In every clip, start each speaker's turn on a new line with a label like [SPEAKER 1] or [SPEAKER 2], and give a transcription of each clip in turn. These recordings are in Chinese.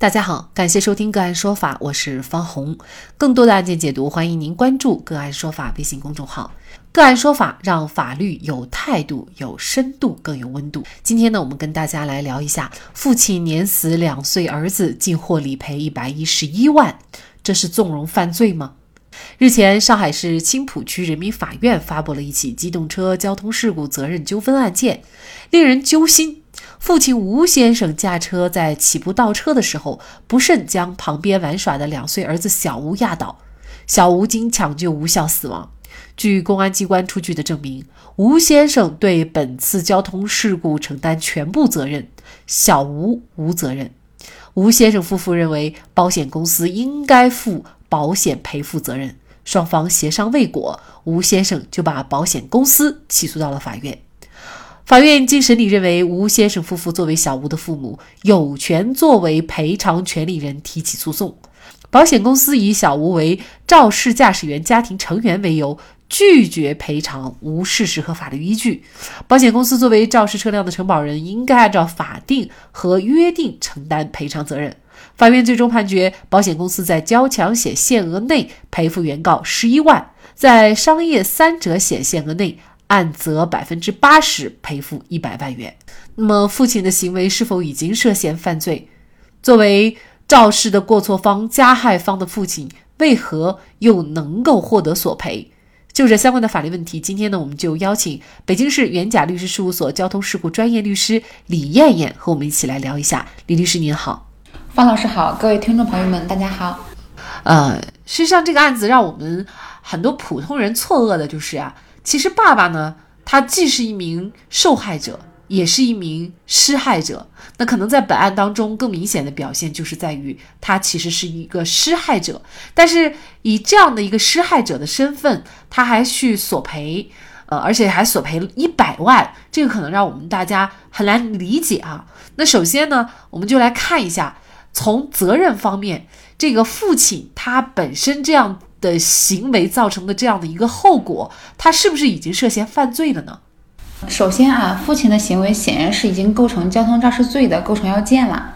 [SPEAKER 1] 大家好，感谢收听个案说法，我是方红。更多的案件解读，欢迎您关注个案说法微信公众号。个案说法让法律有态度、有深度、更有温度。今天呢，我们跟大家来聊一下：父亲碾死两岁儿子，竟获理赔一百一十一万，这是纵容犯罪吗？日前，上海市青浦区人民法院发布了一起机动车交通事故责任纠纷案件，令人揪心。父亲吴先生驾车在起步倒车的时候，不慎将旁边玩耍的两岁儿子小吴压倒，小吴经抢救无效死亡。据公安机关出具的证明，吴先生对本次交通事故承担全部责任，小吴无责任。吴先生夫妇认为保险公司应该负保险赔付责任，双方协商未果，吴先生就把保险公司起诉到了法院。法院经审理认为，吴先生夫妇作为小吴的父母，有权作为赔偿权利人提起诉讼。保险公司以小吴为肇事驾驶员家庭成员为由，拒绝赔偿，无事实和法律依据。保险公司作为肇事车辆的承保人，应该按照法定和约定承担赔偿责任。法院最终判决，保险公司在交强险限额内赔付原告十一万，在商业三者险限额内。按责百分之八十赔付一百万元。那么，父亲的行为是否已经涉嫌犯罪？作为肇事的过错方、加害方的父亲，为何又能够获得索赔？就这相关的法律问题，今天呢，我们就邀请北京市元甲律师事务所交通事故专业律师李艳艳和我们一起来聊一下。李律师您好，
[SPEAKER 2] 方老师好，各位听众朋友们大家好。
[SPEAKER 1] 呃，实际上这个案子让我们很多普通人错愕的就是啊。其实爸爸呢，他既是一名受害者，也是一名施害者。那可能在本案当中更明显的表现，就是在于他其实是一个施害者。但是以这样的一个施害者的身份，他还去索赔，呃，而且还索赔一百万，这个可能让我们大家很难理解啊。那首先呢，我们就来看一下，从责任方面，这个父亲他本身这样。的行为造成的这样的一个后果，他是不是已经涉嫌犯罪了呢？
[SPEAKER 2] 首先啊，父亲的行为显然是已经构成交通肇事罪的构成要件了。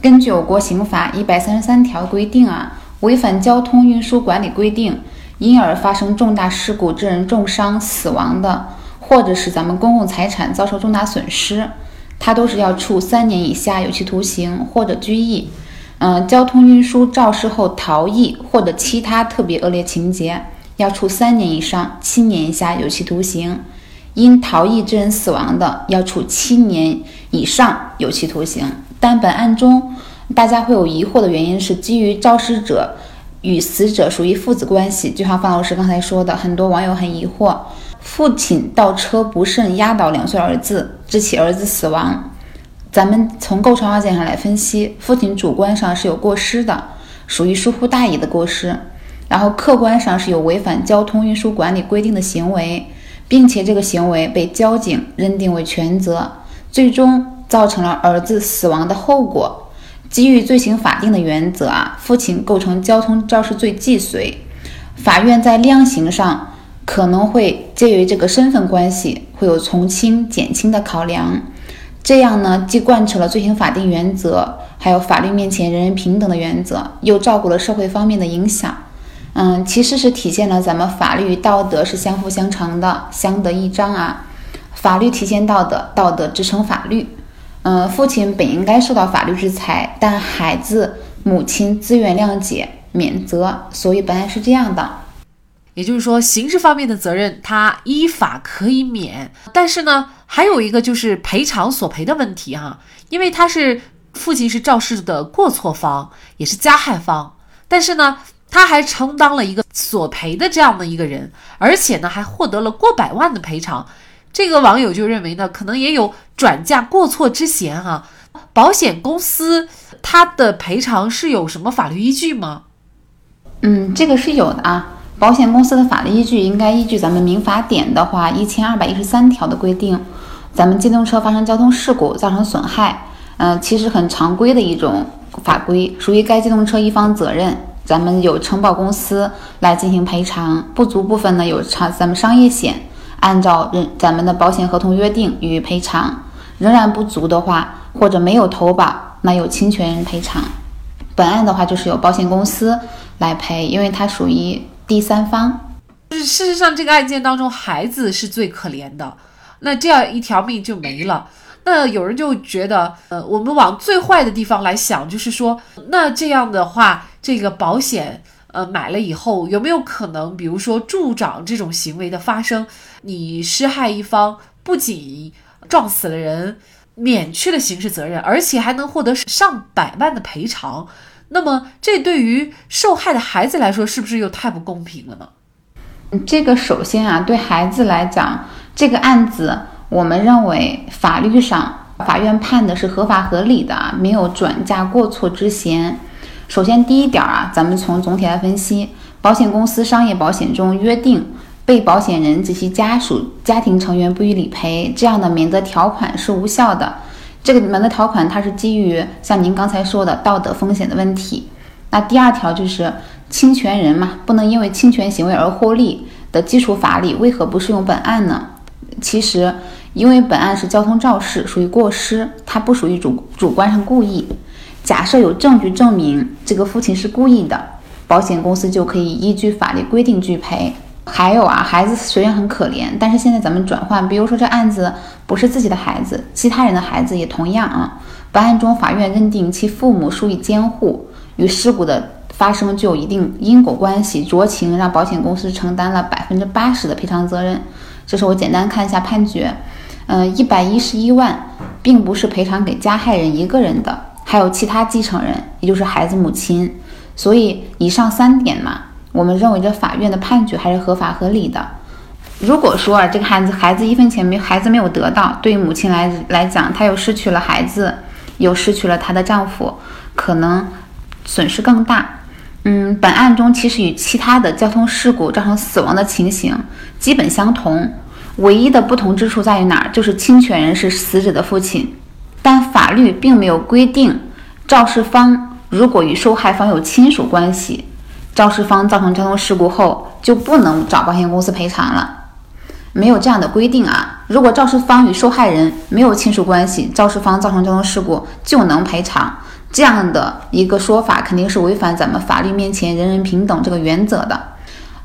[SPEAKER 2] 根据我国刑法一百三十三条规定啊，违反交通运输管理规定，因而发生重大事故致人重伤、死亡的，或者是咱们公共财产遭受重大损失，他都是要处三年以下有期徒刑或者拘役。嗯，交通运输肇事后逃逸或者其他特别恶劣情节，要处三年以上七年以下有期徒刑；因逃逸致人死亡的，要处七年以上有期徒刑。但本案中，大家会有疑惑的原因是，基于肇事者与死者属于父子关系，就像范老师刚才说的，很多网友很疑惑：父亲倒车不慎压倒两岁儿子，致其儿子死亡。咱们从构成要件上来分析，父亲主观上是有过失的，属于疏忽大意的过失，然后客观上是有违反交通运输管理规定的行为，并且这个行为被交警认定为全责，最终造成了儿子死亡的后果。基于罪行法定的原则啊，父亲构成交通肇事罪既遂，法院在量刑上可能会介于这个身份关系，会有从轻减轻的考量。这样呢，既贯彻了罪行法定原则，还有法律面前人人平等的原则，又照顾了社会方面的影响。嗯，其实是体现了咱们法律与道德是相辅相成的，相得益彰啊。法律体现道德，道德支撑法律。嗯，父亲本应该受到法律制裁，但孩子母亲自愿谅解免责，所以本案是这样的。
[SPEAKER 1] 也就是说，刑事方面的责任他依法可以免，但是呢，还有一个就是赔偿索赔的问题哈，因为他是父亲是肇事的过错方，也是加害方，但是呢，他还承担了一个索赔的这样的一个人，而且呢，还获得了过百万的赔偿。这个网友就认为呢，可能也有转嫁过错之嫌哈。保险公司他的赔偿是有什么法律依据吗？
[SPEAKER 2] 嗯，这个是有的啊。保险公司的法律依据应该依据咱们民法典的话一千二百一十三条的规定，咱们机动车发生交通事故造成损害，嗯，其实很常规的一种法规，属于该机动车一方责任，咱们有承保公司来进行赔偿，不足部分呢有偿咱们商业险按照人咱们的保险合同约定予以赔偿，仍然不足的话或者没有投保，那有侵权人赔偿。本案的话就是由保险公司来赔，因为它属于第三方。
[SPEAKER 1] 就是事实上，这个案件当中，孩子是最可怜的，那这样一条命就没了。那有人就觉得，呃，我们往最坏的地方来想，就是说，那这样的话，这个保险，呃，买了以后，有没有可能，比如说助长这种行为的发生？你施害一方不仅撞死了人，免去了刑事责任，而且还能获得上百万的赔偿。那么，这对于受害的孩子来说，是不是又太不公平了呢？
[SPEAKER 2] 这个首先啊，对孩子来讲，这个案子。我们认为法律上法院判的是合法合理的，没有转嫁过错之嫌。首先第一点啊，咱们从总体来分析，保险公司商业保险中约定被保险人及其家属家庭成员不予理赔这样的免责条款是无效的。这个免责条款它是基于像您刚才说的道德风险的问题。那第二条就是侵权人嘛，不能因为侵权行为而获利的基础法理为何不适用本案呢？其实，因为本案是交通肇事，属于过失，它不属于主主观上故意。假设有证据证明这个父亲是故意的，保险公司就可以依据法律规定拒赔。还有啊，孩子虽然很可怜，但是现在咱们转换，比如说这案子不是自己的孩子，其他人的孩子也同样啊。本案中，法院认定其父母疏于监护，与事故的发生具有一定因果关系，酌情让保险公司承担了百分之八十的赔偿责任。这是我简单看一下判决，嗯，一百一十一万，并不是赔偿给加害人一个人的，还有其他继承人，也就是孩子母亲。所以以上三点嘛，我们认为这法院的判决还是合法合理的。如果说啊，这个孩子孩子一分钱没孩子没有得到，对于母亲来来讲，她又失去了孩子，又失去了她的丈夫，可能损失更大。嗯，本案中其实与其他的交通事故造成死亡的情形基本相同，唯一的不同之处在于哪儿？就是侵权人是死者的父亲，但法律并没有规定肇事方如果与受害方有亲属关系，肇事方造成交通事故后就不能找保险公司赔偿了，没有这样的规定啊。如果肇事方与受害人没有亲属关系，肇事方造成交通事故就能赔偿。这样的一个说法肯定是违反咱们法律面前人人平等这个原则的。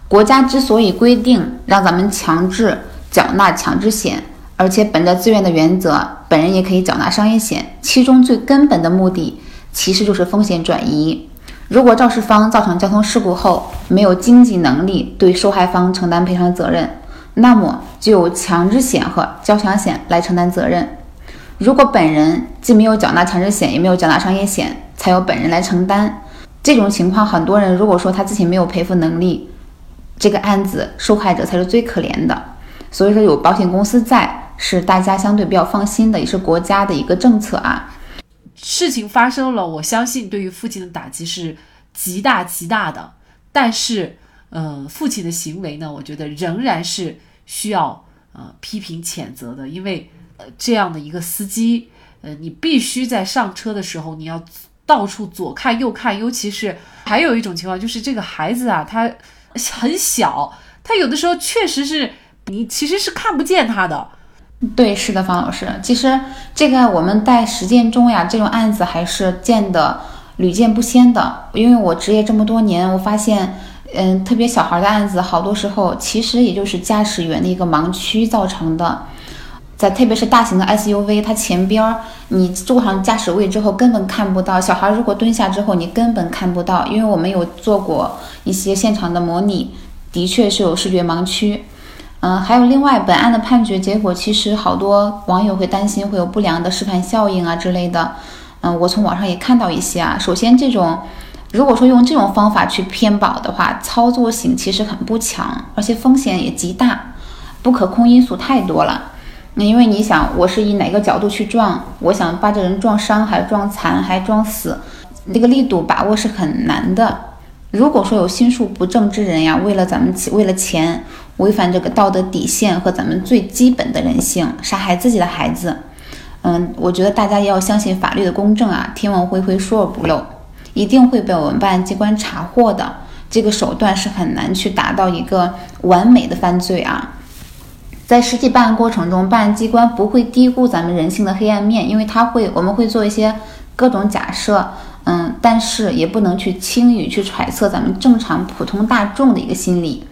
[SPEAKER 2] 国家之所以规定让咱们强制缴纳强制险，而且本着自愿的原则，本人也可以缴纳商业险，其中最根本的目的其实就是风险转移。如果肇事方造成交通事故后没有经济能力对受害方承担赔偿责任，那么就由强制险和交强险来承担责任。如果本人既没有缴纳强制险，也没有缴纳商业险，才由本人来承担，这种情况，很多人如果说他自己没有赔付能力，这个案子受害者才是最可怜的。所以说有保险公司在，是大家相对比较放心的，也是国家的一个政策啊。
[SPEAKER 1] 事情发生了，我相信对于父亲的打击是极大极大的，但是，呃，父亲的行为呢，我觉得仍然是需要呃批评谴责的，因为。这样的一个司机，呃，你必须在上车的时候，你要到处左看右看，尤其是还有一种情况，就是这个孩子啊，他很小，他有的时候确实是你其实是看不见他的。
[SPEAKER 2] 对，是的，方老师，其实这个我们在实践中呀，这种案子还是见的屡见不鲜的。因为我执业这么多年，我发现，嗯，特别小孩的案子，好多时候其实也就是驾驶员的一个盲区造成的。在特别是大型的 SUV，它前边儿你坐上驾驶位之后根本看不到，小孩如果蹲下之后你根本看不到，因为我们有做过一些现场的模拟，的确是有视觉盲区。嗯，还有另外本案的判决结果，其实好多网友会担心会有不良的示范效应啊之类的。嗯，我从网上也看到一些啊。首先，这种如果说用这种方法去偏保的话，操作性其实很不强，而且风险也极大，不可控因素太多了。那因为你想，我是以哪个角度去撞？我想把这人撞伤，还是撞残，还撞死，那个力度把握是很难的。如果说有心术不正之人呀，为了咱们为了钱，违反这个道德底线和咱们最基本的人性，杀害自己的孩子，嗯，我觉得大家要相信法律的公正啊，天网恢恢，疏而不漏，一定会被我们办案机关查获的。这个手段是很难去达到一个完美的犯罪啊。在实际办案过程中，办案机关不会低估咱们人性的黑暗面，因为他会，我们会做一些各种假设，嗯，但是也不能去轻易去揣测咱们正常普通大众的一个心理。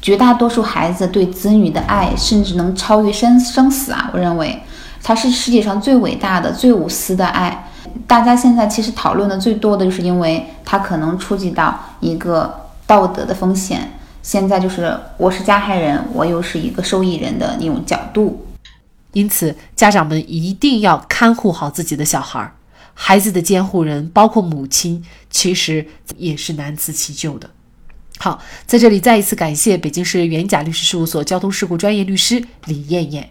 [SPEAKER 2] 绝大多数孩子对子女的爱，甚至能超越生生死啊！我认为，它是世界上最伟大的、最无私的爱。大家现在其实讨论的最多的就是因为它可能触及到一个道德的风险。现在就是我是加害人，我又是一个受益人的那种角度。
[SPEAKER 3] 因此，家长们一定要看护好自己的小孩儿。孩子的监护人，包括母亲，其实也是难辞其咎的。好，在这里再一次感谢北京市元甲律师事务所交通事故专业律师李艳艳。